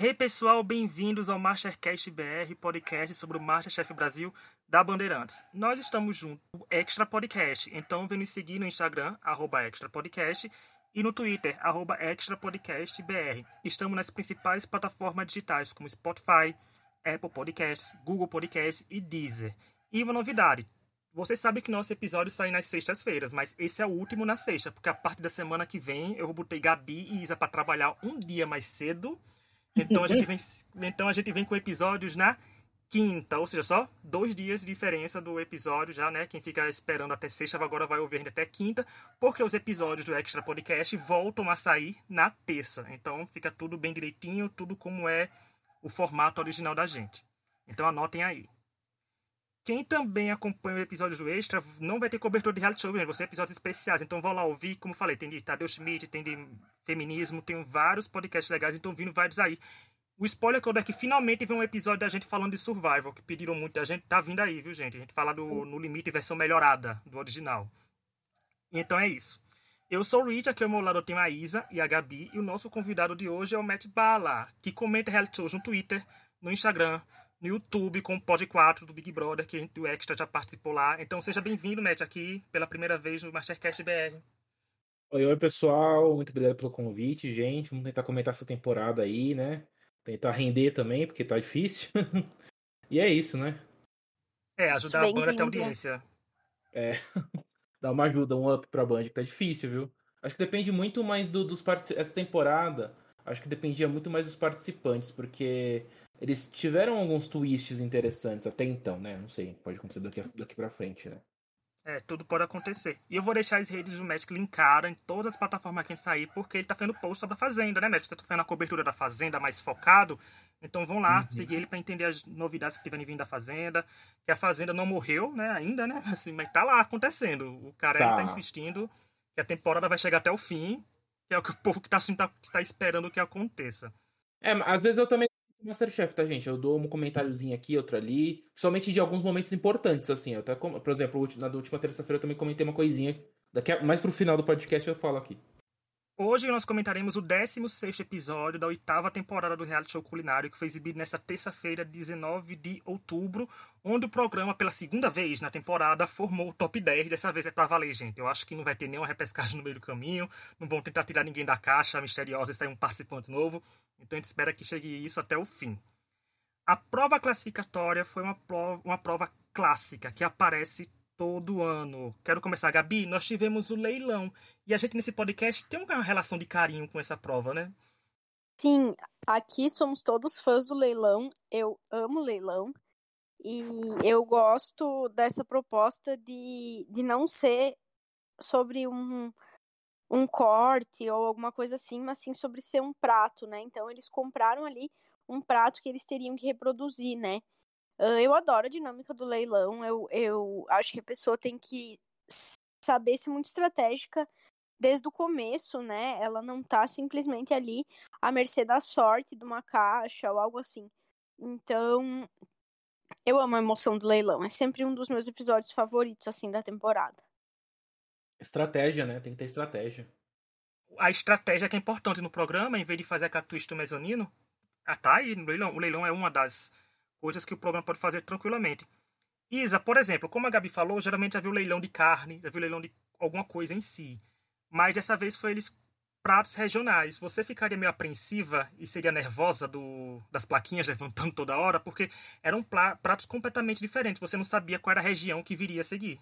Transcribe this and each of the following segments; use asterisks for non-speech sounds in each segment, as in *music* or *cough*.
Hey pessoal, bem-vindos ao Mastercast BR, podcast sobre o Masterchef Brasil da Bandeirantes. Nós estamos junto no Extra Podcast, então vem nos seguir no Instagram, arroba Extra Podcast, e no Twitter, arroba Extra Podcast BR. Estamos nas principais plataformas digitais, como Spotify, Apple Podcasts, Google Podcasts e Deezer. E uma novidade, você sabe que nosso episódio sai nas sextas-feiras, mas esse é o último na sexta, porque a partir da semana que vem eu botei Gabi e Isa para trabalhar um dia mais cedo então a gente *laughs* vem, então a gente vem com episódios na quinta, ou seja, só dois dias de diferença do episódio já, né? Quem fica esperando até sexta agora vai ouvir até quinta, porque os episódios do Extra Podcast voltam a sair na terça. Então fica tudo bem direitinho, tudo como é o formato original da gente. Então anotem aí. Quem também acompanha o episódio do Extra não vai ter cobertura de reality show, gente. Vão ser episódios especiais. Então vão lá ouvir, como falei, tem de Tadeu Schmidt, tem de feminismo, tem vários podcasts legais, então vindo vários aí. O spoiler que eu dou é que finalmente vem um episódio da gente falando de Survival, que pediram muito a gente. Tá vindo aí, viu, gente? A gente fala do No Limite versão melhorada do original. Então é isso. Eu sou o Rich, aqui ao meu lado eu tenho a Isa e a Gabi, e o nosso convidado de hoje é o Matt Bala, que comenta reality shows no Twitter, no Instagram, no YouTube com o Pod 4 do Big Brother, que o Extra já participou lá. Então seja bem-vindo, Matt, aqui pela primeira vez no Mastercast BR. Oi, oi, pessoal. Muito obrigado pelo convite, gente. Vamos tentar comentar essa temporada aí, né? Tentar render também, porque tá difícil. *laughs* e é isso, né? É, ajudar a banda até a audiência. É. *laughs* Dar uma ajuda, um up pra banda, que tá difícil, viu? Acho que depende muito mais do, dos participantes. Essa temporada, acho que dependia muito mais dos participantes, porque eles tiveram alguns twists interessantes até então, né? Não sei, pode acontecer daqui, daqui pra frente, né? É, tudo pode acontecer. E eu vou deixar as redes do Magic linkadas em todas as plataformas que a gente sair, porque ele tá fazendo post sobre a Fazenda, né, Magic? Você tá fazendo a cobertura da Fazenda mais focado. Então vão lá, uhum. seguir ele para entender as novidades que tiverem vindo da Fazenda. Que a Fazenda não morreu, né, ainda, né? *laughs* Assim, mas tá lá acontecendo. O cara tá. tá insistindo que a temporada vai chegar até o fim, que é o que o povo que tá, assim, tá, tá esperando que aconteça. É, às vezes eu também Masterchef, tá, gente? Eu dou um comentáriozinho aqui, outro ali. Principalmente de alguns momentos importantes, assim. Até, por exemplo, na última terça-feira eu também comentei uma coisinha. Daqui a, mais pro final do podcast eu falo aqui. Hoje nós comentaremos o 16 episódio da oitava temporada do reality show culinário, que foi exibido nesta terça-feira, 19 de outubro, onde o programa, pela segunda vez na temporada, formou o top 10. Dessa vez é pra valer, gente. Eu acho que não vai ter nenhuma repescagem no meio do caminho, não vão tentar tirar ninguém da caixa misteriosa e sair um participante novo. Então a gente espera que chegue isso até o fim. A prova classificatória foi uma prova, uma prova clássica que aparece todo ano. Quero começar, Gabi. Nós tivemos o leilão e a gente nesse podcast tem uma relação de carinho com essa prova, né? Sim, aqui somos todos fãs do leilão. Eu amo leilão e eu gosto dessa proposta de, de não ser sobre um, um corte ou alguma coisa assim, mas sim sobre ser um prato, né? Então eles compraram ali um prato que eles teriam que reproduzir, né? Uh, eu adoro a dinâmica do leilão. Eu, eu acho que a pessoa tem que saber ser muito estratégica desde o começo, né? Ela não tá simplesmente ali à mercê da sorte de uma caixa ou algo assim. Então, eu amo a emoção do leilão. É sempre um dos meus episódios favoritos, assim, da temporada. Estratégia, né? Tem que ter estratégia. A estratégia que é importante no programa, em vez de fazer a twist do mezanino, ah, tá aí no leilão. O leilão é uma das coisas que o programa pode fazer tranquilamente. Isa, por exemplo, como a Gabi falou, geralmente já viu leilão de carne, já viu leilão de alguma coisa em si. Mas dessa vez foi eles pratos regionais. Você ficaria meio apreensiva e seria nervosa do, das plaquinhas levantando toda hora, porque eram pratos completamente diferentes. Você não sabia qual era a região que viria a seguir.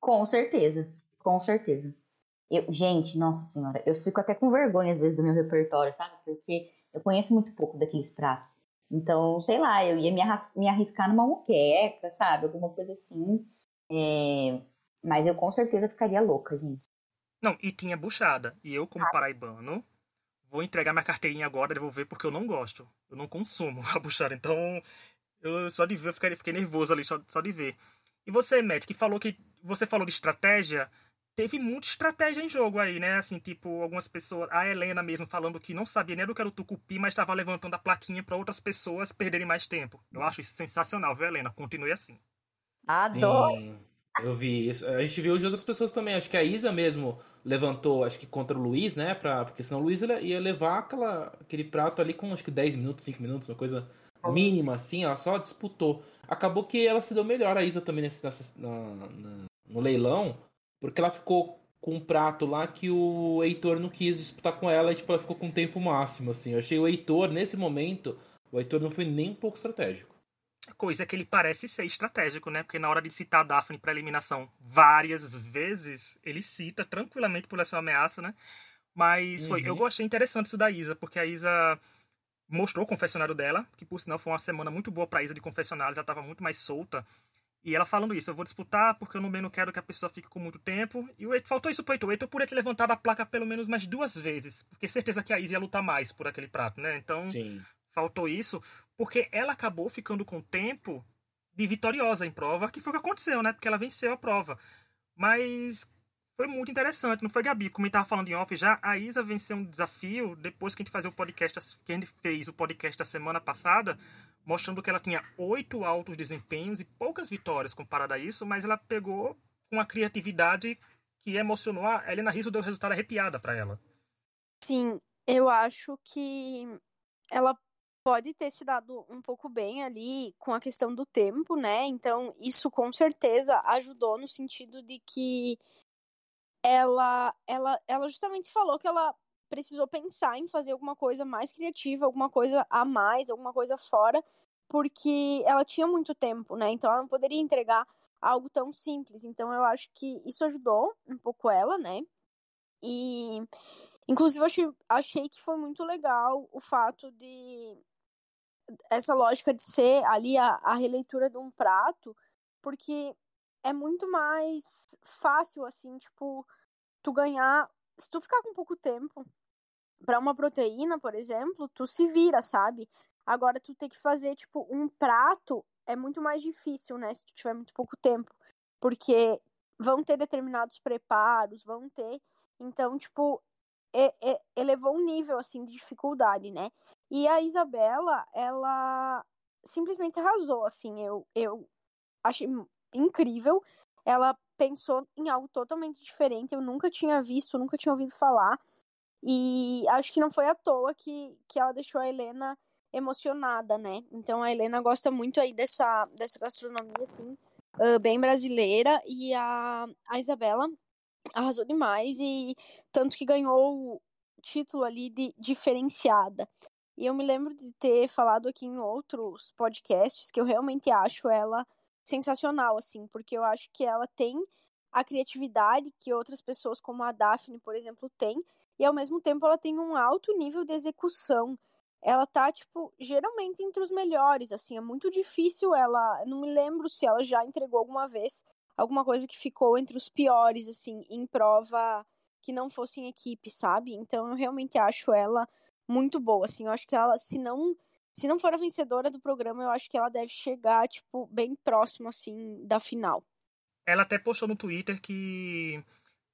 Com certeza. Com certeza. Eu, gente, nossa senhora, eu fico até com vergonha às vezes do meu repertório, sabe? Porque eu conheço muito pouco daqueles pratos. Então, sei lá, eu ia me, me arriscar numa muqueca, sabe? Alguma coisa assim. É... Mas eu com certeza ficaria louca, gente. Não, e tinha buchada. E eu, como ah. paraibano, vou entregar minha carteirinha agora, devolver, porque eu não gosto. Eu não consumo *laughs* a buchada. Então, eu só de ver, eu fiquei, fiquei nervoso ali, só, só de ver. E você, Matt, que falou que. Você falou de estratégia teve muita estratégia em jogo aí, né? Assim, tipo, algumas pessoas. A Helena mesmo falando que não sabia nem do que era o tucupi, mas estava levantando a plaquinha para outras pessoas perderem mais tempo. Eu acho isso sensacional, viu, Helena? Continue assim. Adoro! Sim. Eu vi isso. A gente viu de outras pessoas também. Acho que a Isa mesmo levantou, acho que contra o Luiz, né? Pra, porque senão o Luiz ia levar aquela, aquele prato ali com acho que 10 minutos, 5 minutos, uma coisa mínima assim. Ela só disputou. Acabou que ela se deu melhor, a Isa também nesse, nessa, na, na, no leilão, porque ela ficou com um prato lá que o Heitor não quis disputar com ela e tipo, ela ficou com o tempo máximo. Assim. Eu achei o Heitor, nesse momento, o Heitor não foi nem um pouco estratégico. Coisa que ele parece ser estratégico, né? Porque na hora de citar a Daphne para eliminação várias vezes, ele cita tranquilamente por essa ameaça, né? Mas uhum. foi, eu gostei interessante isso da Isa, porque a Isa mostrou o confessionário dela, que por sinal foi uma semana muito boa para Isa de confessionários, ela estava muito mais solta. E ela falando isso, eu vou disputar porque eu também não quero que a pessoa fique com muito tempo. E o Eito, faltou isso pro Eito. O Eito podia ter levantado a placa pelo menos mais duas vezes, porque certeza que a Isa ia lutar mais por aquele prato, né? Então, Sim. faltou isso porque ela acabou ficando com tempo de vitoriosa em prova, que foi o que aconteceu, né? Porque ela venceu a prova. Mas foi muito interessante, não foi, Gabi? Como a gente tava falando em off já, a Isa venceu um desafio depois que a gente fazia o podcast, que a gente fez o podcast da semana passada, mostrando que ela tinha oito altos desempenhos e poucas vitórias comparado a isso, mas ela pegou com a criatividade que emocionou a Helena Rizzo, deu resultado arrepiada para ela. Sim, eu acho que ela pode ter se dado um pouco bem ali com a questão do tempo, né? Então, isso com certeza ajudou no sentido de que ela, ela, ela justamente falou que ela precisou pensar em fazer alguma coisa mais criativa, alguma coisa a mais, alguma coisa fora, porque ela tinha muito tempo, né? Então ela não poderia entregar algo tão simples. Então eu acho que isso ajudou um pouco ela, né? E inclusive eu achei, achei que foi muito legal o fato de essa lógica de ser ali a, a releitura de um prato, porque é muito mais fácil, assim, tipo, tu ganhar. Se tu ficar com pouco tempo para uma proteína, por exemplo, tu se vira, sabe? Agora, tu tem que fazer, tipo, um prato é muito mais difícil, né? Se tu tiver muito pouco tempo. Porque vão ter determinados preparos, vão ter. Então, tipo, é, é, elevou um nível, assim, de dificuldade, né? E a Isabela, ela simplesmente arrasou, assim, eu, eu achei incrível. Ela pensou em algo totalmente diferente, eu nunca tinha visto, nunca tinha ouvido falar. E acho que não foi à toa que, que ela deixou a Helena emocionada, né? Então a Helena gosta muito aí dessa, dessa gastronomia, assim, uh, bem brasileira. E a, a Isabela arrasou demais e tanto que ganhou o título ali de diferenciada. E eu me lembro de ter falado aqui em outros podcasts que eu realmente acho ela sensacional, assim, porque eu acho que ela tem a criatividade que outras pessoas, como a Daphne, por exemplo, tem, e ao mesmo tempo ela tem um alto nível de execução. Ela tá, tipo, geralmente entre os melhores, assim, é muito difícil ela. Não me lembro se ela já entregou alguma vez alguma coisa que ficou entre os piores, assim, em prova que não fosse em equipe, sabe? Então eu realmente acho ela muito boa, assim, eu acho que ela, se não se não for a vencedora do programa, eu acho que ela deve chegar, tipo, bem próximo, assim, da final. Ela até postou no Twitter que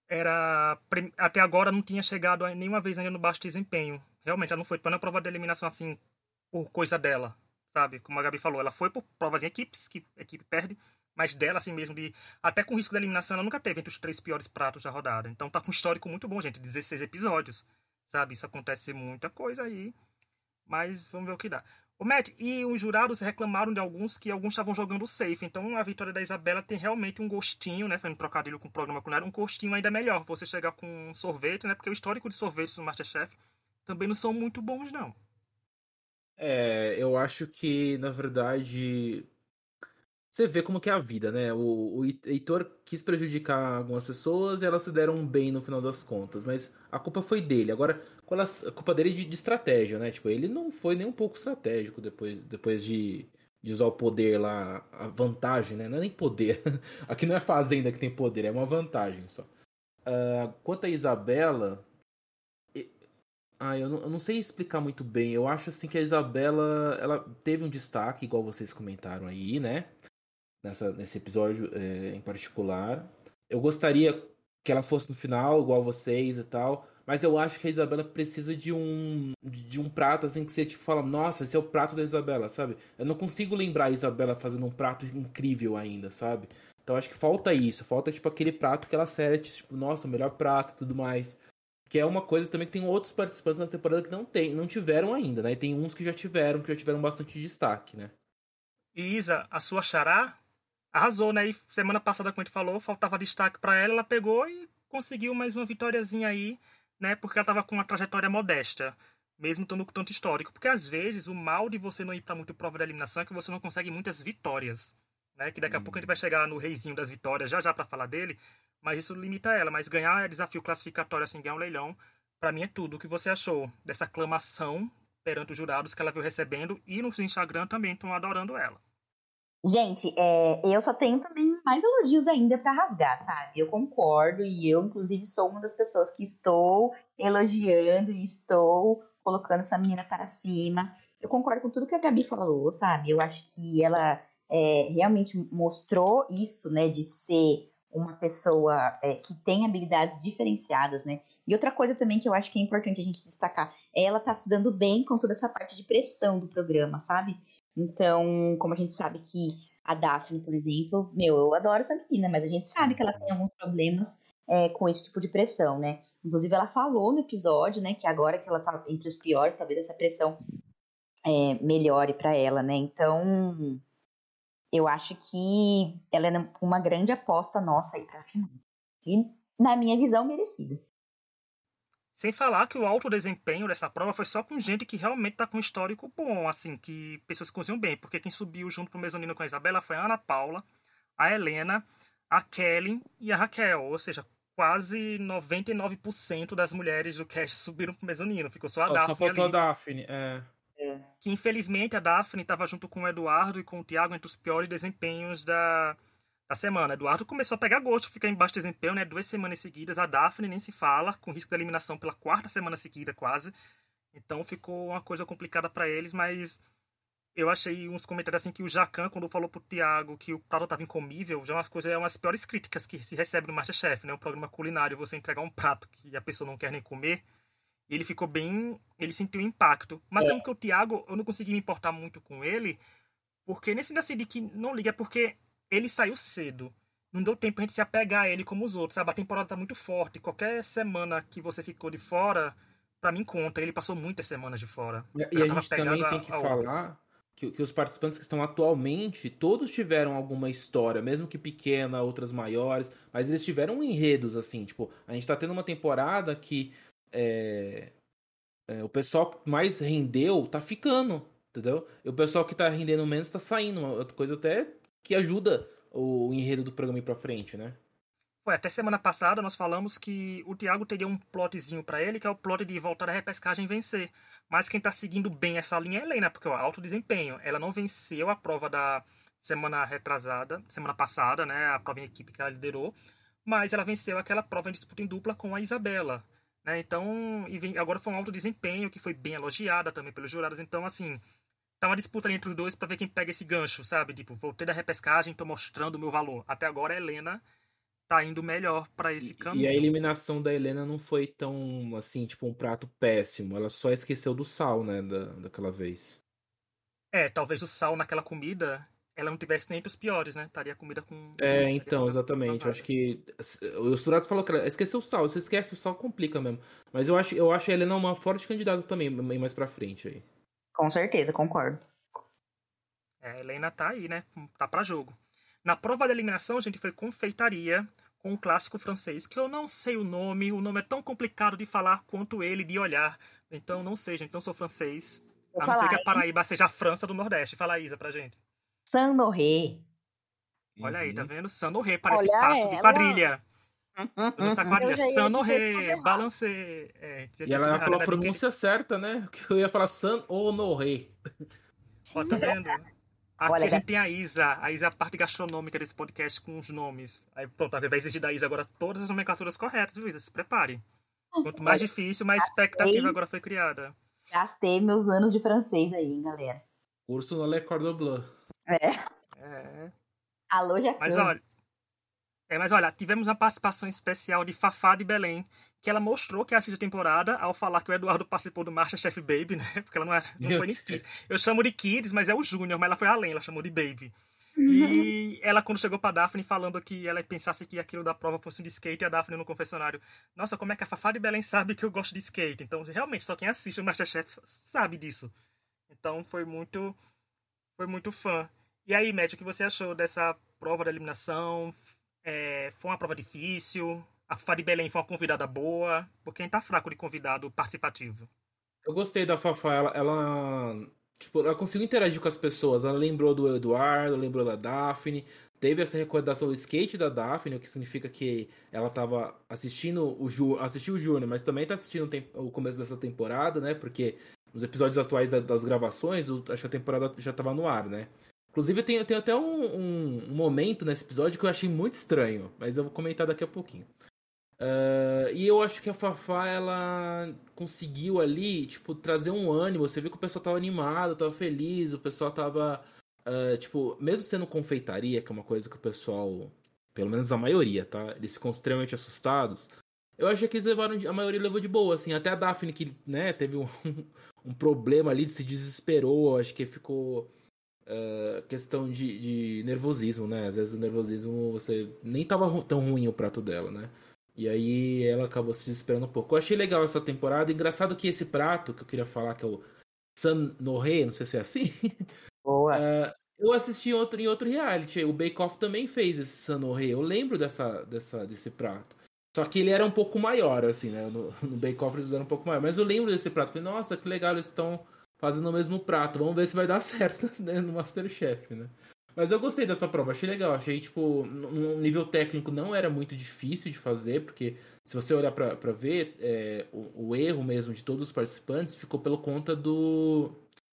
era até agora não tinha chegado nenhuma vez ainda no baixo desempenho. Realmente, ela não foi para uma prova de eliminação assim por coisa dela, sabe? Como a Gabi falou, ela foi por provas em equipes, que a equipe perde, mas dela assim mesmo de até com risco de eliminação ela nunca teve entre os três piores pratos da rodada. Então tá com um histórico muito bom, gente, 16 episódios. Sabe? Isso acontece muita coisa aí. Mas vamos ver o que dá. O Matt, e os jurados reclamaram de alguns que alguns estavam jogando safe. Então a vitória da Isabela tem realmente um gostinho, né? Fazendo trocadilho com o programa culinário, um gostinho ainda melhor. Você chegar com sorvete, né? Porque o histórico de sorvetes do Masterchef também não são muito bons, não. É, eu acho que, na verdade, você vê como que é a vida, né? O, o Heitor quis prejudicar algumas pessoas e elas se deram bem no final das contas, mas a culpa foi dele. Agora, qual a, a culpa dele é de, de, estratégia, né? Tipo, ele não foi nem um pouco estratégico depois, depois de, de usar o poder lá, a vantagem, né? Não é nem poder. *laughs* Aqui não é fazenda que tem poder, é uma vantagem só. Uh, quanto a Isabela, ah, eu não, eu não, sei explicar muito bem. Eu acho assim que a Isabela, ela teve um destaque, igual vocês comentaram aí, né? nessa, nesse episódio é, em particular. Eu gostaria que ela fosse no final, igual vocês e tal. Mas eu acho que a Isabela precisa de um de um prato assim que você tipo fala, nossa, esse é o prato da Isabela, sabe? Eu não consigo lembrar a Isabela fazendo um prato incrível ainda, sabe? Então acho que falta isso, falta tipo aquele prato que ela série, tipo, nossa, melhor prato tudo mais. Que é uma coisa também que tem outros participantes nessa temporada que não tem, não tiveram ainda, né? E tem uns que já tiveram, que já tiveram bastante destaque, né? E Isa, a sua xará, arrasou, né? E semana passada, como a gente falou, faltava destaque para ela, ela pegou e conseguiu mais uma vitóriazinha aí, né? Porque ela tava com uma trajetória modesta, mesmo estando com tanto histórico. Porque às vezes o mal de você não ir para muito prova de eliminação é que você não consegue muitas vitórias né? Que daqui a pouco a gente vai chegar no reizinho das vitórias já já para falar dele, mas isso limita ela. Mas ganhar é desafio classificatório assim, ganhar um leilão, para mim é tudo. O que você achou dessa aclamação perante os jurados que ela veio recebendo e no seu Instagram também estão adorando ela? Gente, é, eu só tenho também mais elogios ainda para rasgar, sabe? Eu concordo e eu, inclusive, sou uma das pessoas que estou elogiando e estou colocando essa menina para cima. Eu concordo com tudo que a Gabi falou, sabe? Eu acho que ela é, realmente mostrou isso, né, de ser uma pessoa é, que tem habilidades diferenciadas, né? E outra coisa também que eu acho que é importante a gente destacar ela tá se dando bem com toda essa parte de pressão do programa, sabe? Então, como a gente sabe que a Daphne, por exemplo, meu, eu adoro essa menina, mas a gente sabe que ela tem alguns problemas é, com esse tipo de pressão, né? Inclusive, ela falou no episódio, né, que agora que ela tá entre os piores, talvez essa pressão é, melhore para ela, né? Então, eu acho que ela é uma grande aposta nossa aí pra final. E, na minha visão, merecida. Sem falar que o alto desempenho dessa prova foi só com gente que realmente tá com um histórico bom, assim, que pessoas que cozinham bem. Porque quem subiu junto pro mezanino com a Isabela foi a Ana Paula, a Helena, a Kelly e a Raquel. Ou seja, quase 99% das mulheres do cast *laughs* subiram pro mezanino. Ficou só a oh, Daphne Só faltou ali. a Daphne, é. É. Que infelizmente a Daphne estava junto com o Eduardo e com o Thiago entre os piores desempenhos da, da semana. Eduardo começou a pegar gosto, ficar em baixo desempenho, né? Duas semanas seguidas. A Daphne nem se fala, com risco de eliminação pela quarta semana seguida, quase. Então ficou uma coisa complicada para eles, mas eu achei uns comentários assim que o Jacan, quando falou pro Thiago que o prato estava incomível, já é umas coisas, é umas piores críticas que se recebe no Masterchef, né? Um programa culinário, você entregar um prato que a pessoa não quer nem comer ele ficou bem. Ele sentiu impacto. Mas é. que o Thiago, eu não consegui me importar muito com ele, porque nesse assim de que não liga, é porque ele saiu cedo. Não deu tempo a gente se apegar a ele como os outros, sabe? A temporada tá muito forte. Qualquer semana que você ficou de fora, para mim conta. Ele passou muitas semanas de fora. E, e a gente também tem que falar que, que, os participantes que estão atualmente, todos tiveram alguma história, mesmo que pequena, outras maiores, mas eles tiveram enredos, assim, tipo, a gente tá tendo uma temporada que é, é, o pessoal que mais rendeu tá ficando, entendeu? E o pessoal que tá rendendo menos tá saindo. Uma coisa até que ajuda o enredo do programa ir pra frente, né? Foi, até semana passada nós falamos que o Thiago teria um plotzinho para ele, que é o plot de voltar à repescagem e vencer. Mas quem tá seguindo bem essa linha é a Helena, porque o alto desempenho. Ela não venceu a prova da semana retrasada, semana passada, né? A prova em equipe que ela liderou. Mas ela venceu aquela prova em disputa em dupla com a Isabela. Né? Então, agora foi um alto desempenho que foi bem elogiada também pelos jurados. Então, assim, tá uma disputa entre os dois para ver quem pega esse gancho, sabe? Tipo, voltei da repescagem, tô mostrando o meu valor. Até agora a Helena tá indo melhor para esse caminho. E a eliminação da Helena não foi tão, assim, tipo, um prato péssimo. Ela só esqueceu do sal, né, da, daquela vez. É, talvez o sal naquela comida ela não tivesse nem entre os piores, né? Estaria comida com. É, então, exatamente. Eu acho que. O Surato falou que ela esqueceu o sal. Se esquece o sal, complica mesmo. Mas eu acho, eu acho a Helena uma forte candidata também, mais pra frente aí. Com certeza, concordo. É, a Helena tá aí, né? Tá pra jogo. Na prova da eliminação, a gente foi confeitaria com um clássico francês, que eu não sei o nome, o nome é tão complicado de falar quanto ele de olhar. Então, não sei, gente. Então, sou francês. Vou a não ser que a Paraíba hein? seja a França do Nordeste. Fala, Isa, pra gente. Sanoré. Olha aí, tá vendo? Sanoré, parece Olha passo ela. de quadrilha. Essa quadrilha, Sanoré, balancê. É, e ela falou a pronúncia que... certa, né? Que *laughs* eu ia falar San Honoré. Ó, tá vendo? Aqui Olha, a gente tem a Isa. A Isa é a parte gastronômica desse podcast com os nomes. Aí pronto, vai exigir da Isa agora todas as nomenclaturas corretas, viu, Isa? Se prepare. Quanto mais difícil, mais expectativa agora foi criada. Gastei meus anos de francês aí, galera. Curso no Le Cordon Bleu. É. é. Alô, Jacan. Mas olha, é, mas olha, tivemos uma participação especial de Fafá de Belém, que ela mostrou que assiste a temporada ao falar que o Eduardo participou do Masterchef Baby, né? Porque ela não, era, não foi nem Kids. Eu chamo de Kids, mas é o Júnior, mas ela foi além, ela chamou de Baby. E ela, quando chegou pra Daphne, falando que ela pensasse que aquilo da prova fosse de skate, e a Daphne no confessionário, nossa, como é que a Fafá de Belém sabe que eu gosto de skate? Então, realmente, só quem assiste o Masterchef sabe disso. Então, foi muito, foi muito fã. E aí, Matt, o que você achou dessa prova da eliminação? É, foi uma prova difícil? A Fafá de Belém foi uma convidada boa? Porque a gente tá fraco de convidado participativo. Eu gostei da Fafá, ela, ela, tipo, ela conseguiu interagir com as pessoas. Ela lembrou do Eduardo, lembrou da Daphne. Teve essa recordação do skate da Daphne, o que significa que ela estava assistindo o Ju, assistiu o Júnior, mas também está assistindo o começo dessa temporada, né? Porque nos episódios atuais das gravações, acho que a temporada já estava no ar, né? Inclusive, tem, tem até um, um, momento nesse episódio que eu achei muito estranho, mas eu vou comentar daqui a pouquinho. Uh, e eu acho que a Fafá, ela conseguiu ali, tipo, trazer um ânimo. Você viu que o pessoal tava animado, tava feliz, o pessoal tava, uh, tipo, mesmo sendo confeitaria, que é uma coisa que o pessoal, pelo menos a maioria, tá? Eles ficam extremamente assustados. Eu achei que eles levaram, a maioria levou de boa, assim. Até a Daphne, que, né, teve um, *laughs* um problema ali, se desesperou, acho que ficou... Uh, questão de, de nervosismo, né? Às vezes o nervosismo, você nem tava tão ruim o prato dela, né? E aí ela acabou se desesperando um pouco. Eu achei legal essa temporada. Engraçado que esse prato que eu queria falar, que é o San Norre, não sei se é assim. *laughs* Boa. Uh, eu assisti em outro, em outro reality. O Bake Off também fez esse San Norre. Eu lembro dessa, dessa, desse prato. Só que ele era um pouco maior, assim, né? No, *laughs* no Bake Off eles eram um pouco maior. Mas eu lembro desse prato. Falei, nossa, que legal, eles estão fazendo o mesmo prato. Vamos ver se vai dar *laughs* certo né? no Masterchef, né? Mas eu gostei dessa prova, achei legal. Achei, tipo, no nível técnico não era muito difícil de fazer, porque se você olhar para ver, é, o, o, erro mesmo de todos os participantes ficou pelo conta do,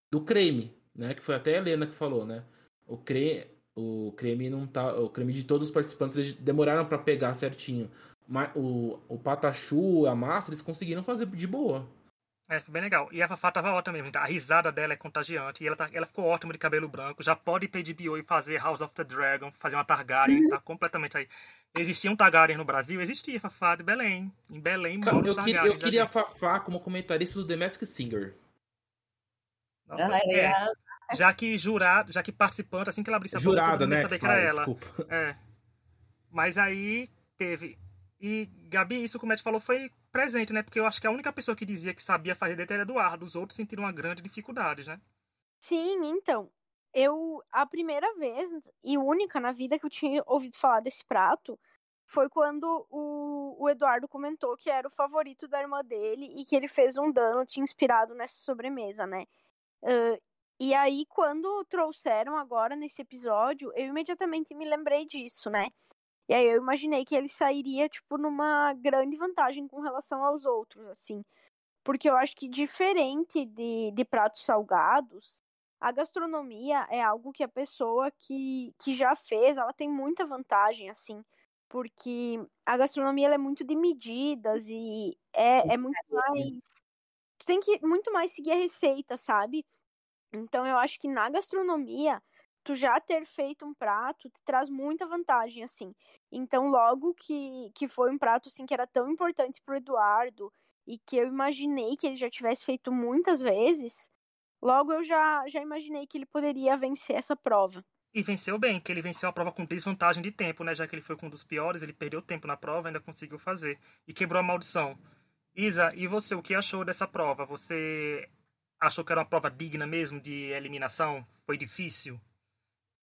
do creme, né? Que foi até a Helena que falou, né? O, cre, o creme não tá. O creme de todos os participantes eles demoraram para pegar certinho. Mas o, o patachu, a massa, eles conseguiram fazer de boa. É, foi bem legal. E a Fafá tava ótima mesmo. A risada dela é contagiante. E ela, tá, ela ficou ótima de cabelo branco. Já pode ir pra HBO e fazer House of the Dragon, fazer uma Targaryen. Uhum. Tá completamente aí. Existia um Targaryen no Brasil? Existia, Fafá de Belém. Em Belém, Cara, eu, que, eu queria a Fafá como comentarista do The Masked Singer. Nossa, ah, é. é. Já que jurado, já que participante, assim que ela abrisse a Jurada, né? saber que era ela. Desculpa. É. Mas aí teve. E, Gabi, isso que o Matt falou foi presente, né? Porque eu acho que a única pessoa que dizia que sabia fazer dentro era Eduardo. Os outros sentiram uma grande dificuldade, né? Sim, então. Eu, a primeira vez e única na vida que eu tinha ouvido falar desse prato foi quando o, o Eduardo comentou que era o favorito da irmã dele e que ele fez um tinha inspirado nessa sobremesa, né? Uh, e aí, quando trouxeram agora nesse episódio, eu imediatamente me lembrei disso, né? E aí eu imaginei que ele sairia, tipo, numa grande vantagem com relação aos outros, assim. Porque eu acho que diferente de, de pratos salgados, a gastronomia é algo que a pessoa que, que já fez, ela tem muita vantagem, assim. Porque a gastronomia é muito de medidas e é, é muito mais. Tu tem que muito mais seguir a receita, sabe? Então eu acho que na gastronomia tu já ter feito um prato te traz muita vantagem, assim. Então, logo que, que foi um prato, assim, que era tão importante pro Eduardo e que eu imaginei que ele já tivesse feito muitas vezes, logo eu já, já imaginei que ele poderia vencer essa prova. E venceu bem, que ele venceu a prova com desvantagem de tempo, né? Já que ele foi com um dos piores, ele perdeu tempo na prova, ainda conseguiu fazer. E quebrou a maldição. Isa, e você, o que achou dessa prova? Você achou que era uma prova digna mesmo de eliminação? Foi difícil?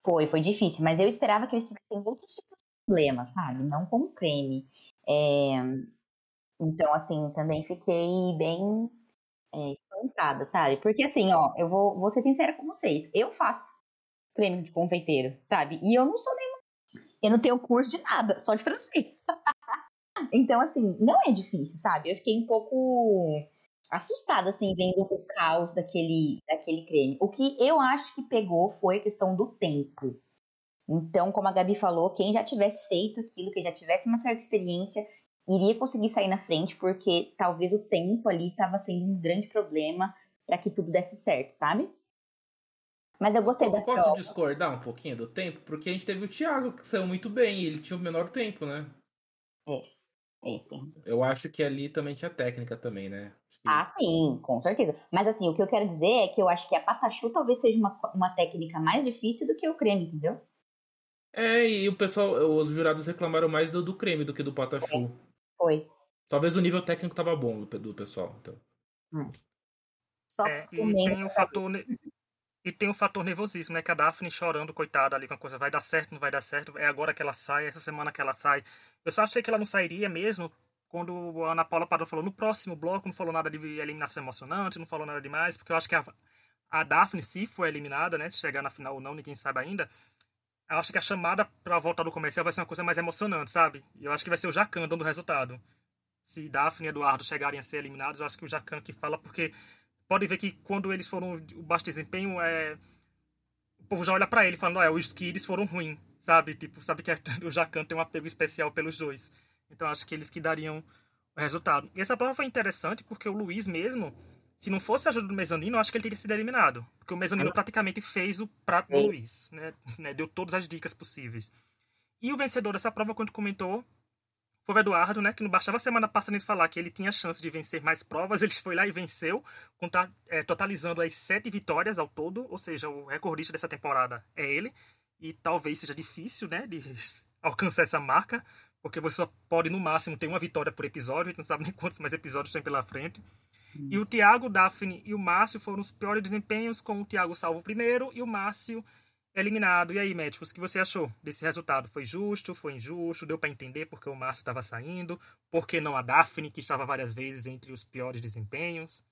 Foi, foi difícil, mas eu esperava que eles tivessem outros tipos de problemas, sabe? Não com creme. É... Então, assim, também fiquei bem é, espantada, sabe? Porque, assim, ó, eu vou, vou ser sincera com vocês. Eu faço creme de confeiteiro, sabe? E eu não sou nem. Eu não tenho curso de nada, só de francês. *laughs* então, assim, não é difícil, sabe? Eu fiquei um pouco assustada, assim, vendo o caos daquele, daquele creme. O que eu acho que pegou foi a questão do tempo. Então, como a Gabi falou, quem já tivesse feito aquilo, quem já tivesse uma certa experiência, iria conseguir sair na frente, porque talvez o tempo ali estava sendo um grande problema para que tudo desse certo, sabe? Mas eu gostei eu da posso prova. discordar um pouquinho do tempo? Porque a gente teve o Thiago, que saiu muito bem, e ele tinha o menor tempo, né? É. É. Eu acho que ali também tinha técnica também, né? Ah, sim, com certeza. Mas assim, o que eu quero dizer é que eu acho que a patachu talvez seja uma, uma técnica mais difícil do que o creme, entendeu? É, e o pessoal, os jurados reclamaram mais do, do creme do que do patachu. Foi. Talvez o nível técnico tava bom do, do pessoal. Então. Hum. Só é, e tem o fator e tem o fator nervosismo, né? Que a Daphne chorando, coitada, ali com a coisa, vai dar certo, não vai dar certo, é agora que ela sai, é essa semana que ela sai. Eu só achei que ela não sairia mesmo quando a Ana Paula Padrão falou no próximo bloco, não falou nada de eliminação emocionante, não falou nada demais, porque eu acho que a, a Daphne, se for eliminada, né? Se chegar na final ou não, ninguém sabe ainda eu acho que a chamada pra volta do comercial vai ser uma coisa mais emocionante, sabe? E eu acho que vai ser o Jacan dando o resultado. Se Daphne e Eduardo chegarem a ser eliminados, eu acho que o Jacan que fala, porque pode ver que quando eles foram o baixo desempenho, é... o povo já olha para ele falando, é, os Kids foram ruins, sabe? Tipo, sabe que *laughs* o Jacan tem um apego especial pelos dois. Então acho que eles que dariam o resultado. E essa prova foi interessante porque o Luiz mesmo, se não fosse a ajuda do Mezanino, acho que ele teria sido eliminado. Porque o Mezanino praticamente fez o prato do Luiz, né? né? Deu todas as dicas possíveis. E o vencedor dessa prova, quando comentou, foi o Eduardo, né? Que não bastava semana passada ele falar que ele tinha chance de vencer mais provas, *laughs* ele foi lá e venceu, é, totalizando as sete vitórias ao todo, ou seja, o recordista dessa temporada é ele. E talvez seja difícil, né? De *laughs* alcançar essa marca, porque você só pode, no máximo, ter uma vitória por episódio, a gente não sabe *laughs* nem quantos mais episódios tem pela frente. E o Thiago, Daphne e o Márcio foram os piores desempenhos, com o Thiago salvo primeiro e o Márcio eliminado. E aí, Médicos, o que você achou desse resultado? Foi justo? Foi injusto? Deu para entender porque o Márcio estava saindo? Por que não a Daphne, que estava várias vezes entre os piores desempenhos?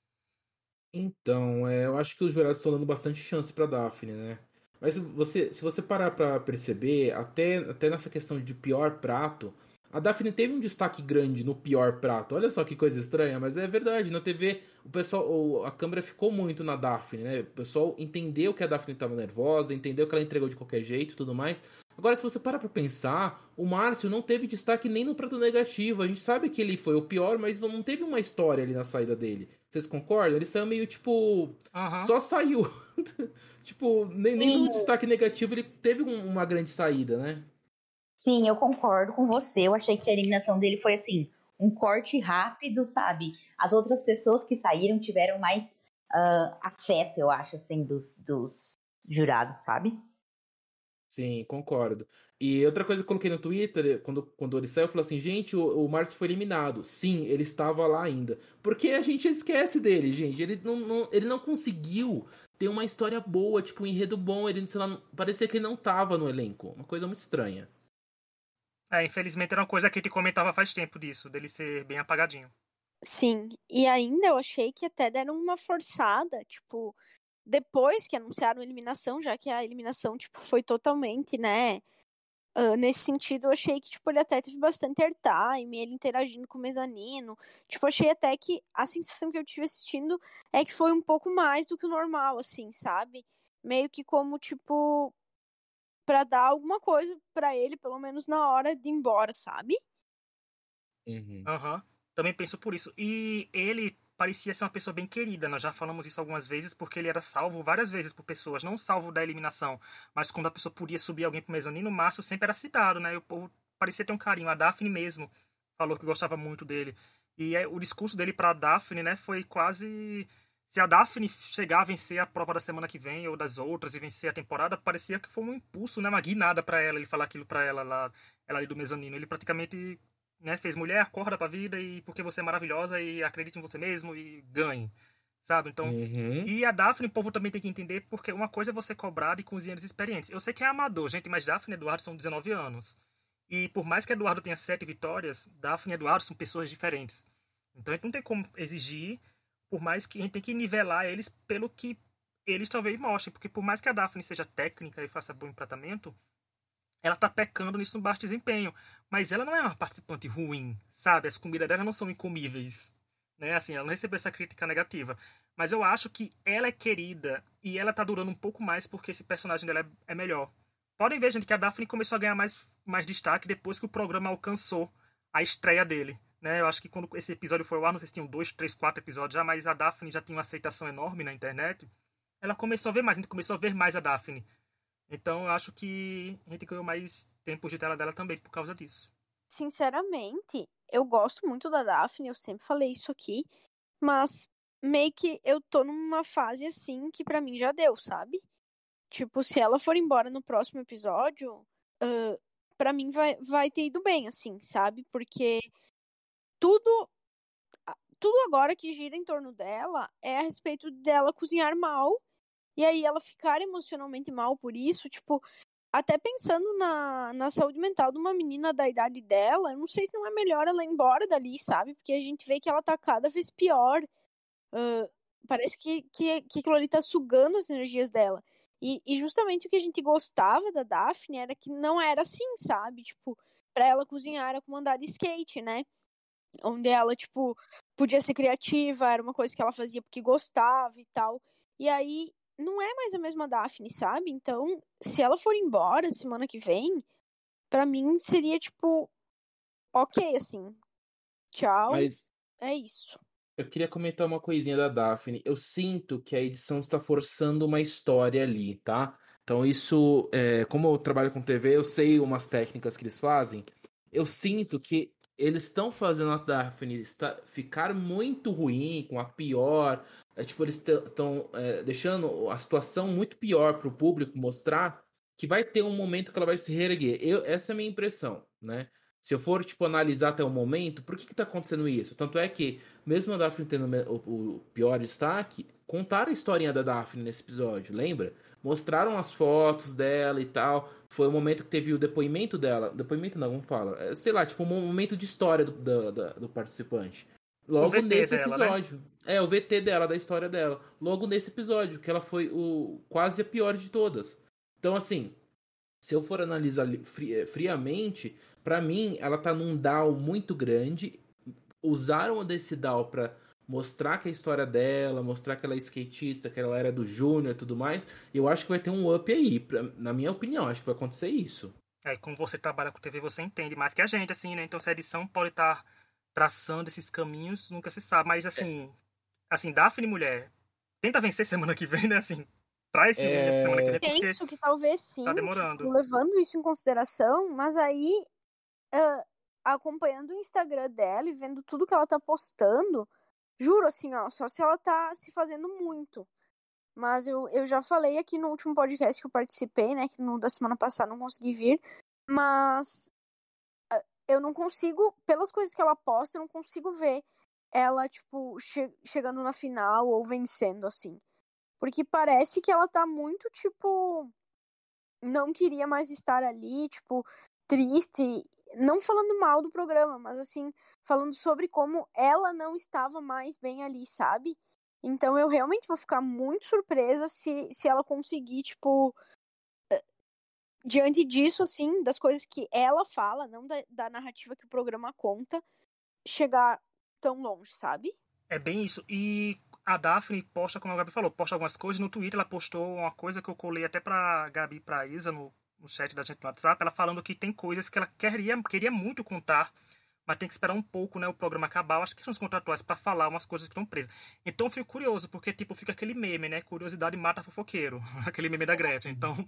Então, é, eu acho que os jurados estão dando bastante chance para Daphne, né? Mas você, se você parar para perceber, até, até nessa questão de pior prato, a Daphne teve um destaque grande no pior prato. Olha só que coisa estranha, mas é verdade. Na TV, o pessoal, a câmera ficou muito na Daphne, né? O pessoal entendeu que a Daphne estava nervosa, entendeu que ela entregou de qualquer jeito e tudo mais. Agora, se você para pra pensar, o Márcio não teve destaque nem no prato negativo. A gente sabe que ele foi o pior, mas não teve uma história ali na saída dele. Vocês concordam? Ele saiu meio tipo. Uhum. Só saiu. *laughs* tipo, nem, nem no destaque negativo ele teve um, uma grande saída, né? Sim, eu concordo com você. Eu achei que a eliminação dele foi assim, um corte rápido, sabe? As outras pessoas que saíram tiveram mais uh, afeto, eu acho, assim, dos, dos jurados, sabe? Sim, concordo. E outra coisa que eu coloquei no Twitter, quando, quando ele saiu, eu falei assim, gente, o, o Márcio foi eliminado. Sim, ele estava lá ainda. Porque a gente esquece dele, gente. Ele não, não ele não conseguiu ter uma história boa, tipo, um enredo bom. Ele, sei lá, parecia que ele não estava no elenco. Uma coisa muito estranha. É, infelizmente era uma coisa que a gente comentava faz tempo disso, dele ser bem apagadinho. Sim, e ainda eu achei que até deram uma forçada, tipo, depois que anunciaram a eliminação, já que a eliminação, tipo, foi totalmente, né, uh, nesse sentido, eu achei que, tipo, ele até teve bastante airtime, ele interagindo com o mezanino, tipo, achei até que a sensação que eu tive assistindo é que foi um pouco mais do que o normal, assim, sabe? Meio que como, tipo, para dar alguma coisa para ele, pelo menos na hora de ir embora, sabe? Uhum. Uhum. Também penso por isso. E ele parecia ser uma pessoa bem querida. Nós já falamos isso algumas vezes, porque ele era salvo várias vezes por pessoas, não salvo da eliminação, mas quando a pessoa podia subir alguém pro mezanino, o Márcio sempre era citado, né? O povo parecia ter um carinho. A Daphne mesmo falou que gostava muito dele. E é, o discurso dele pra Daphne, né, foi quase se a Daphne chegar a vencer a prova da semana que vem ou das outras e vencer a temporada, parecia que foi um impulso, né, uma guinada para ela, ele falar aquilo para ela lá, ela ali do mezanino. Ele praticamente, né, fez mulher, acorda pra vida e porque você é maravilhosa e acredite em você mesmo e ganhe. Sabe? Então, uhum. e a Daphne, o povo também tem que entender, porque uma coisa é você cobrar de cozinheiros experientes. Eu sei que é amador, gente, mas Daphne e Eduardo são 19 anos. E por mais que Eduardo tenha sete vitórias, Daphne e Eduardo são pessoas diferentes. Então a gente não tem como exigir por mais que a gente tem que nivelar eles pelo que eles talvez mostrem, porque por mais que a Daphne seja técnica e faça bom tratamento, ela tá pecando nisso no baixo desempenho. Mas ela não é uma participante ruim, sabe? As comidas dela não são incomíveis. Né? Assim, ela não recebeu essa crítica negativa. Mas eu acho que ela é querida e ela tá durando um pouco mais porque esse personagem dela é, é melhor. Podem ver, gente, que a Daphne começou a ganhar mais, mais destaque depois que o programa alcançou a estreia dele. Né? Eu acho que quando esse episódio foi ao ar, não sei se tinham dois, três, quatro episódios já, mas a Daphne já tinha uma aceitação enorme na internet. Ela começou a ver mais, a gente começou a ver mais a Daphne. Então eu acho que a gente ganhou mais tempo de tela dela também por causa disso. Sinceramente, eu gosto muito da Daphne, eu sempre falei isso aqui, mas meio que eu tô numa fase assim que para mim já deu, sabe? Tipo, se ela for embora no próximo episódio, uh, para mim vai, vai ter ido bem, assim, sabe? Porque tudo tudo agora que gira em torno dela é a respeito dela cozinhar mal e aí ela ficar emocionalmente mal por isso, tipo, até pensando na, na saúde mental de uma menina da idade dela, eu não sei se não é melhor ela ir embora dali, sabe? Porque a gente vê que ela tá cada vez pior. Uh, parece que, que, que aquilo ali tá sugando as energias dela. E, e justamente o que a gente gostava da Daphne era que não era assim, sabe? Tipo, pra ela cozinhar era como andar de skate, né? Onde ela, tipo, podia ser criativa, era uma coisa que ela fazia porque gostava e tal. E aí não é mais a mesma Daphne, sabe? Então, se ela for embora semana que vem, para mim seria tipo ok, assim. Tchau. Mas é isso. Eu queria comentar uma coisinha da Daphne. Eu sinto que a edição está forçando uma história ali, tá? Então, isso, é, como eu trabalho com TV, eu sei umas técnicas que eles fazem. Eu sinto que eles estão fazendo a Daphne ficar muito ruim, com a pior. É, tipo, eles estão é, deixando a situação muito pior para o público mostrar que vai ter um momento que ela vai se reerguer. Eu, essa é a minha impressão, né? Se eu for, tipo, analisar até o momento, por que que tá acontecendo isso? Tanto é que, mesmo a Daphne tendo o, o pior destaque, contaram a historinha da Daphne nesse episódio, lembra? Mostraram as fotos dela e tal. Foi o momento que teve o depoimento dela. Depoimento não, como fala? É, sei lá, tipo, um momento de história do, do, do, participante. Logo nesse dela, né? episódio. Né? É, o VT dela, da história dela. Logo nesse episódio, que ela foi o quase a pior de todas. Então, assim, se eu for analisar eh, friamente, para mim ela tá num DAO muito grande. Usaram desse DAO para mostrar que a história dela, mostrar que ela é skatista, que ela era do Júnior e tudo mais. Eu acho que vai ter um up aí, pra, na minha opinião, acho que vai acontecer isso. É, como você trabalha com TV, você entende mais que a gente, assim, né? Então se a edição pode estar tá traçando esses caminhos, nunca se sabe. Mas assim, é. assim, Daphne mulher, tenta vencer semana que vem, né? Assim, traz esse é... semana que vem. Penso que talvez sim. Tá demorando. Tipo, levando isso em consideração, mas aí, uh, acompanhando o Instagram dela e vendo tudo que ela tá postando, juro assim, ó, só se ela tá se fazendo muito. Mas eu, eu já falei aqui no último podcast que eu participei, né? Que no da semana passada não consegui vir. Mas eu não consigo, pelas coisas que ela posta, eu não consigo ver ela, tipo, che chegando na final ou vencendo, assim. Porque parece que ela tá muito, tipo. Não queria mais estar ali, tipo, triste. Não falando mal do programa, mas assim, falando sobre como ela não estava mais bem ali, sabe? Então eu realmente vou ficar muito surpresa se, se ela conseguir, tipo. Eh, diante disso, assim, das coisas que ela fala, não da, da narrativa que o programa conta, chegar tão longe, sabe? É bem isso. E a Daphne posta, como a Gabi falou, posta algumas coisas. No Twitter ela postou uma coisa que eu colei até pra Gabi e pra Isa no, no chat da gente no WhatsApp, ela falando que tem coisas que ela queria, queria muito contar, mas tem que esperar um pouco, né, o programa acabar. Acho que são os contratuais para falar umas coisas que estão presas. Então eu fico curioso, porque tipo, fica aquele meme, né? Curiosidade mata fofoqueiro. *laughs* aquele meme da Gretchen. Então,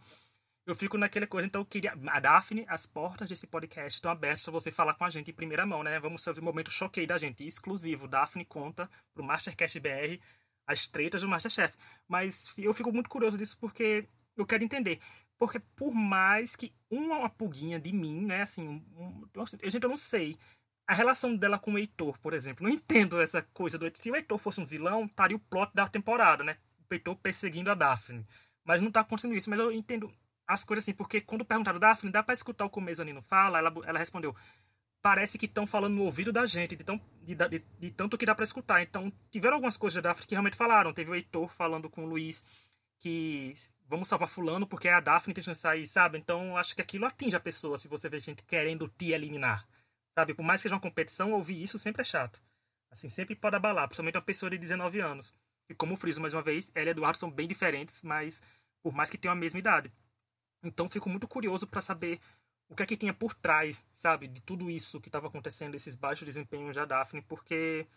eu fico naquela coisa, então eu queria. A Daphne, as portas desse podcast estão abertas para você falar com a gente em primeira mão, né? Vamos ser o momento choquei da gente, exclusivo. Daphne conta pro Mastercast BR as tretas do Masterchef. Mas eu fico muito curioso disso porque eu quero entender. Porque por mais que uma, pulguinha de mim, né, assim, um, um, gente, eu não sei. A relação dela com o Heitor, por exemplo. Não entendo essa coisa do Heitor. Se o Heitor fosse um vilão, estaria o plot da temporada, né? O Heitor perseguindo a Daphne. Mas não tá acontecendo isso. Mas eu entendo as coisas assim, porque quando perguntaram, Daphne, dá pra escutar o que o mezanino fala? Ela, ela respondeu, parece que estão falando no ouvido da gente, de, tão, de, de, de tanto que dá para escutar. Então, tiveram algumas coisas da Daphne que realmente falaram. Teve o Heitor falando com o Luiz que vamos salvar fulano porque é a Daphne tentando sair, sabe? Então, acho que aquilo atinge a pessoa se você vê gente querendo te eliminar. Sabe? Por mais que seja uma competição, ouvir isso sempre é chato. Assim, sempre pode abalar, principalmente uma pessoa de 19 anos. E como friso mais uma vez, ela e Eduardo são bem diferentes, mas por mais que tenham a mesma idade. Então fico muito curioso para saber o que é que tinha por trás, sabe, de tudo isso que estava acontecendo, esses baixos desempenhos da Daphne, porque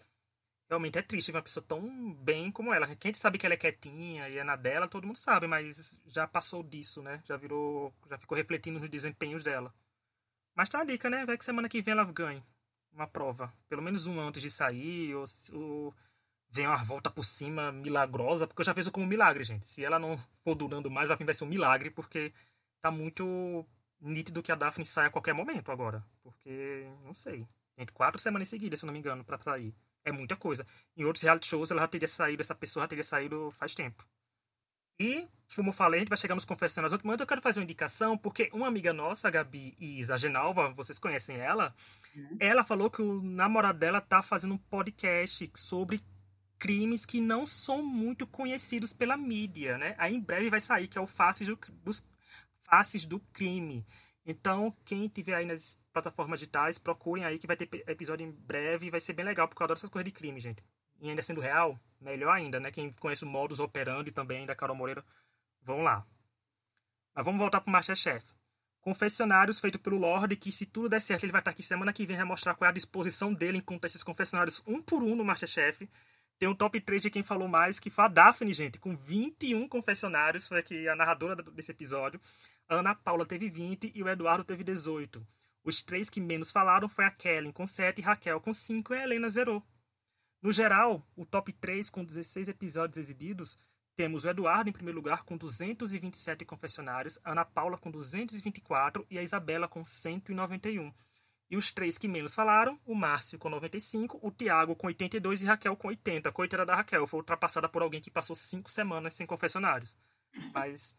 realmente é triste ver uma pessoa tão bem como ela. Quem sabe que ela é quietinha e é na dela, todo mundo sabe, mas já passou disso, né? Já virou, já ficou refletindo nos desempenhos dela. Mas tá a dica, né? Vai que semana que vem ela ganhe uma prova, pelo menos um antes de sair, ou, ou vem uma volta por cima milagrosa, porque eu já vejo como milagre, gente. Se ela não for durando mais, vai ser um milagre, porque tá muito nítido que a Daphne sai a qualquer momento agora. Porque, não sei. Entre quatro semanas seguidas, se não me engano, pra sair. É muita coisa. Em outros reality shows, ela já teria saído, essa pessoa já teria saído faz tempo. E, como eu falei, a gente vai chegar nos confessionários outro momento. Eu quero fazer uma indicação, porque uma amiga nossa, a Gabi Isa Genalva, vocês conhecem ela, uhum. ela falou que o namorado dela tá fazendo um podcast sobre crimes que não são muito conhecidos pela mídia, né? Aí em breve vai sair, que é o Faces do, dos Faces do Crime. Então, quem tiver aí nas plataformas digitais, procurem aí que vai ter episódio em breve e vai ser bem legal, porque eu adoro essas coisas de crime, gente. E ainda sendo real, melhor ainda, né? Quem conhece o modus operandi também da Carol Moreira, vão lá. Mas vamos voltar pro Masterchef. Confessionários feito pelo Lorde, que se tudo der certo, ele vai estar aqui semana que vem vai mostrar qual é a disposição dele em contar esses confessionários um por um no Masterchef. Tem um top 3 de quem falou mais, que foi a Daphne, gente, com 21 confessionários, foi aqui a narradora desse episódio. A Ana Paula teve 20 e o Eduardo teve 18. Os três que menos falaram foi a Kellen com 7, Raquel com 5 e a Helena zerou. No geral, o top 3 com 16 episódios exibidos, temos o Eduardo em primeiro lugar com 227 confessionários, a Ana Paula com 224 e a Isabela com 191. E os três que menos falaram, o Márcio com 95, o Tiago com 82 e Raquel com 80. Coitada da Raquel, foi ultrapassada por alguém que passou cinco semanas sem confessionários. *laughs* Mas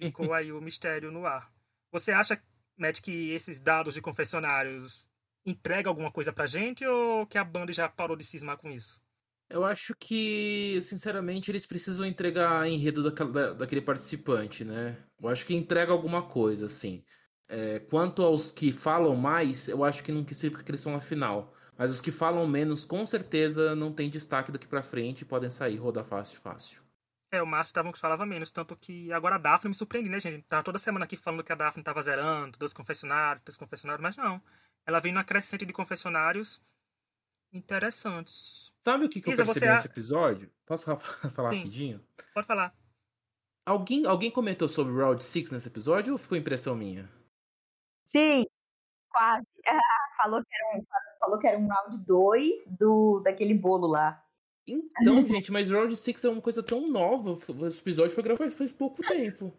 ficou aí o mistério no ar. Você acha, Matt, que esses dados de confessionários entregam alguma coisa pra gente ou que a banda já parou de cismar com isso? Eu acho que, sinceramente, eles precisam entregar enredo daquele, daquele participante, né? Eu acho que entrega alguma coisa, assim. É, quanto aos que falam mais, eu acho que não significa que eles estão na final. Mas os que falam menos, com certeza, não tem destaque daqui para frente e podem sair, rodar fácil, fácil. É, o Márcio tava que falava menos, tanto que agora a Daphne me surpreende, né, gente? Tava toda semana aqui falando que a Daphne tava zerando, dois confessionários, três confessionários, mas não. Ela vem numa crescente de confessionários interessantes. Sabe o que, que Isa, eu percebi nesse episódio? Posso *laughs* falar Sim. rapidinho? Pode falar. Alguém, alguém comentou sobre Round 6 nesse episódio ou ficou impressão minha? Sim, quase. *laughs* Ah, falou, que era um, falou que era um round 2 do, daquele bolo lá. Então, *laughs* gente, mas Round 6 é uma coisa tão nova. Esse episódio foi gravado faz pouco tempo.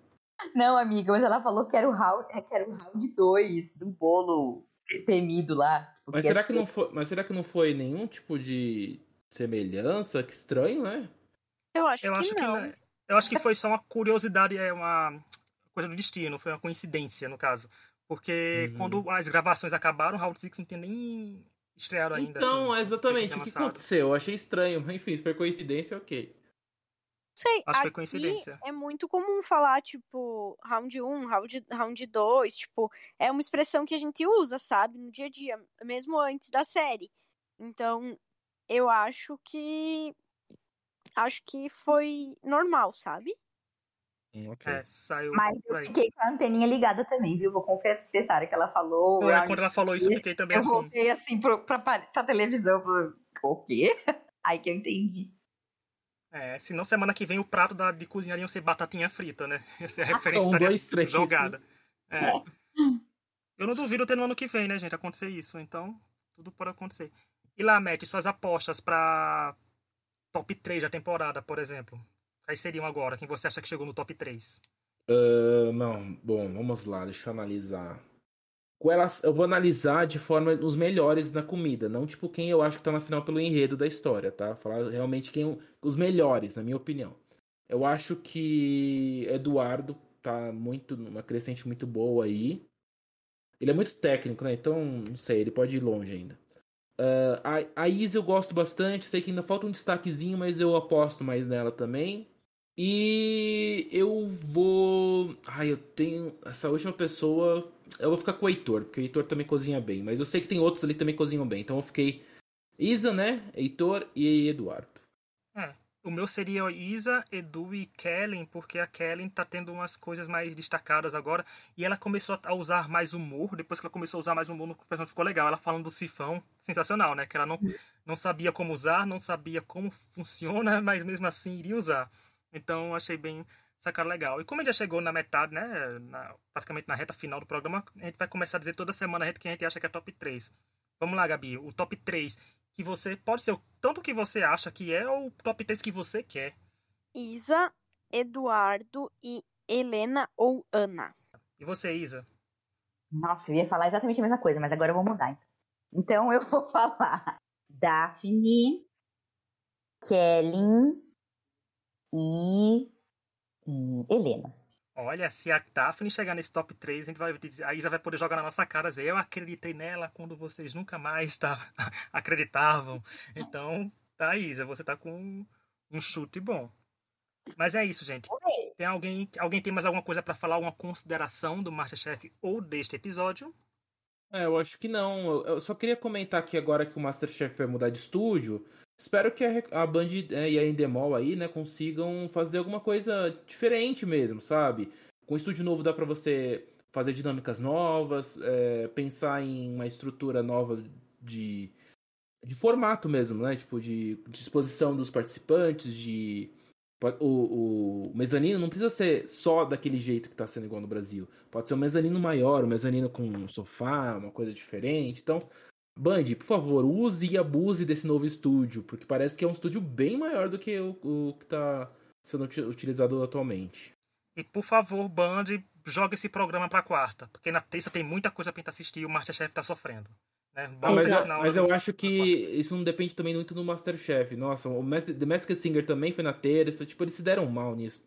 Não, amiga, mas ela falou que era o round, é, que era o round 2 do bolo temido lá. Tipo, mas será, que não foi, mas será que não foi nenhum tipo de semelhança? Que estranho, né? Eu acho, eu que, acho não. que Eu acho que foi só uma curiosidade, é uma coisa do destino, foi uma coincidência, no caso. Porque uhum. quando as gravações acabaram, Round 6 não tinha nem estreado ainda. Então, assim, exatamente. O que aconteceu? Eu achei estranho. Enfim, se foi coincidência, ok. Sei, Acho que foi coincidência. É muito comum falar, tipo, round 1, round, round 2, tipo, é uma expressão que a gente usa, sabe, no dia a dia, mesmo antes da série. Então, eu acho que. Acho que foi normal, sabe? Hum, okay. É, saiu. Mas eu fiquei com a anteninha ligada também, viu? Vou confessar que ela falou. Foi, quando ela falou isso, eu fiquei também eu assim. Eu voltei assim pro, pra, pra televisão. Pro... O quê? *laughs* Aí que eu entendi. É, senão semana que vem o prato da, de cozinhar ia ser batatinha frita, né? *laughs* Essa é a referência um, dois, três, jogada. É. é. Eu não duvido ter no ano que vem, né, gente, acontecer isso. Então, tudo pode acontecer. E lá, Matt, suas apostas pra top 3 da temporada, por exemplo? Quais seriam agora? Quem você acha que chegou no top 3? Uh, não, bom, vamos lá, deixa eu analisar. Elas, eu vou analisar de forma os melhores na comida, não tipo quem eu acho que tá na final pelo enredo da história, tá? Falar realmente quem os melhores, na minha opinião. Eu acho que Eduardo tá muito numa crescente muito boa aí. Ele é muito técnico, né? Então, não sei, ele pode ir longe ainda. Uh, a, a Izzy eu gosto bastante, sei que ainda falta um destaquezinho, mas eu aposto mais nela também. E eu vou. Ai, eu tenho. Essa última pessoa. Eu vou ficar com o Heitor, porque o Heitor também cozinha bem. Mas eu sei que tem outros ali que também cozinham bem. Então eu fiquei. Isa, né? Heitor e Eduardo. É. O meu seria Isa, Edu e Kellen, porque a Kellen tá tendo umas coisas mais destacadas agora. E ela começou a usar mais humor. Depois que ela começou a usar mais humor, no ficou legal. Ela falando do sifão, sensacional, né? Que ela não, não sabia como usar, não sabia como *laughs* funciona, mas mesmo assim iria usar. Então achei bem sacada legal. E como a gente já chegou na metade, né? Na, praticamente na reta final do programa, a gente vai começar a dizer toda semana a gente, quem a gente acha que é top 3. Vamos lá, Gabi. O top 3 que você. Pode ser o tanto que você acha que é ou o top 3 que você quer. Isa, Eduardo e Helena ou Ana. E você, Isa? Nossa, eu ia falar exatamente a mesma coisa, mas agora eu vou mudar. Então eu vou *laughs* falar Daphne, Kellen e hum, Helena. Olha, se a Daphne chegar nesse top 3, a, gente vai, a Isa vai poder jogar na nossa cara dizer, eu acreditei nela quando vocês nunca mais tá, *laughs* acreditavam. Então, tá, Isa, você tá com um chute bom. Mas é isso, gente. Tem alguém, alguém tem mais alguma coisa para falar, alguma consideração do Masterchef ou deste episódio? É, eu acho que não. Eu só queria comentar aqui agora que o Masterchef vai mudar de estúdio. Espero que a Band é, e a Endemol aí, né, consigam fazer alguma coisa diferente mesmo, sabe? Com estúdio novo dá para você fazer dinâmicas novas, é, pensar em uma estrutura nova de, de formato mesmo, né? Tipo, de disposição dos participantes, de o, o mezanino não precisa ser só daquele jeito que está sendo igual no Brasil. Pode ser um mezanino maior, um mezanino com um sofá, uma coisa diferente. Então, Band, por favor, use e abuse desse novo estúdio, porque parece que é um estúdio bem maior do que o, o que está sendo utilizado atualmente. E por favor, Band, joga esse programa para quarta, porque na terça tem muita coisa pra gente assistir e o Masterchef está sofrendo. Né? mas, mas eu acho que isso não depende também muito do Masterchef. Nossa, o Master, The Masked Singer também foi na terça. Tipo, eles se deram mal nisso.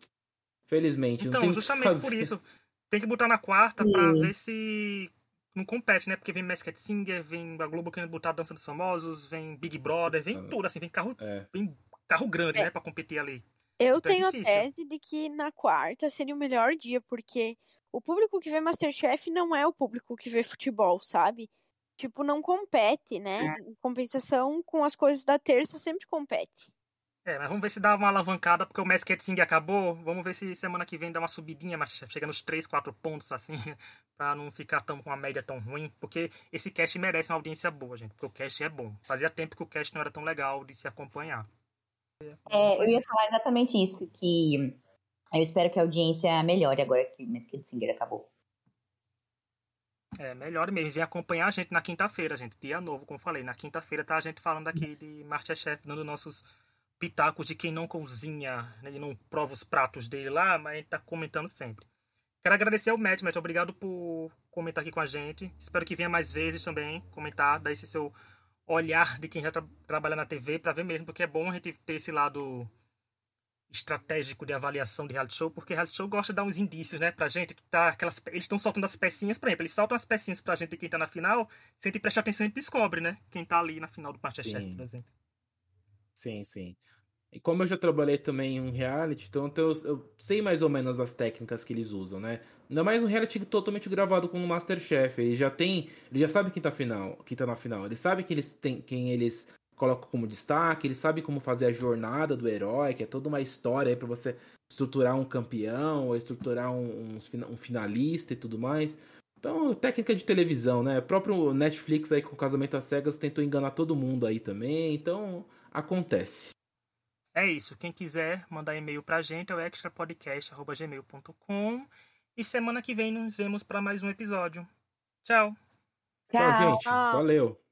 Felizmente. Então, justamente por isso. Tem que botar na quarta Sim. pra ver se não compete, né? Porque vem Masked Singer, vem a Globo querendo botar Dança dos Famosos, vem Big Brother, vem tudo, assim, vem carro, é. vem carro grande, é. né, pra competir ali. Eu então é tenho é a tese de que na quarta seria o melhor dia, porque o público que vê Masterchef não é o público que vê futebol, sabe? Tipo, não compete, né? É. Em compensação, com as coisas da terça sempre compete. É, mas vamos ver se dá uma alavancada, porque o Masked Sing acabou. Vamos ver se semana que vem dá uma subidinha, mas chega nos 3, 4 pontos, assim, *laughs* pra não ficar tão com uma média tão ruim. Porque esse cast merece uma audiência boa, gente. Porque o cast é bom. Fazia tempo que o cast não era tão legal de se acompanhar. É, eu ia falar exatamente isso, que eu espero que a audiência melhore agora que o Masked Singer acabou. É, melhor mesmo. Vem acompanhar a gente na quinta-feira, gente. Dia novo, como falei. Na quinta-feira tá a gente falando aqui de Masterchef, dando nossos pitacos de quem não cozinha né, não prova os pratos dele lá, mas a gente tá comentando sempre. Quero agradecer ao Matt, Matt. Obrigado por comentar aqui com a gente. Espero que venha mais vezes também comentar, dar esse seu olhar de quem já tra trabalha na TV para ver mesmo, porque é bom a gente ter esse lado estratégico de avaliação de reality show, porque reality show gosta de dar uns indícios, né, pra gente, que tá aquelas, eles estão soltando as pecinhas, por exemplo, eles soltam as pecinhas pra gente quem tá na final, se a gente prestar atenção, a gente descobre, né, quem tá ali na final do Masterchef, por exemplo. Sim, sim. E como eu já trabalhei também em um reality, então eu, eu, sei mais ou menos as técnicas que eles usam, né? Ainda mais um reality totalmente gravado com o Masterchef. Ele já tem. Ele já sabe quem tá, final, quem tá na final. Ele sabe que eles têm, quem eles coloca como destaque, ele sabe como fazer a jornada do herói, que é toda uma história aí para você estruturar um campeão, ou estruturar um, um, um, finalista e tudo mais. Então, técnica de televisão, né? O próprio Netflix aí com o Casamento às Cegas tentou enganar todo mundo aí também, então acontece. É isso. Quem quiser mandar e-mail pra gente é o extrapodcast.gmail.com e semana que vem nos vemos para mais um episódio. Tchau. Tchau, Tchau gente. Valeu.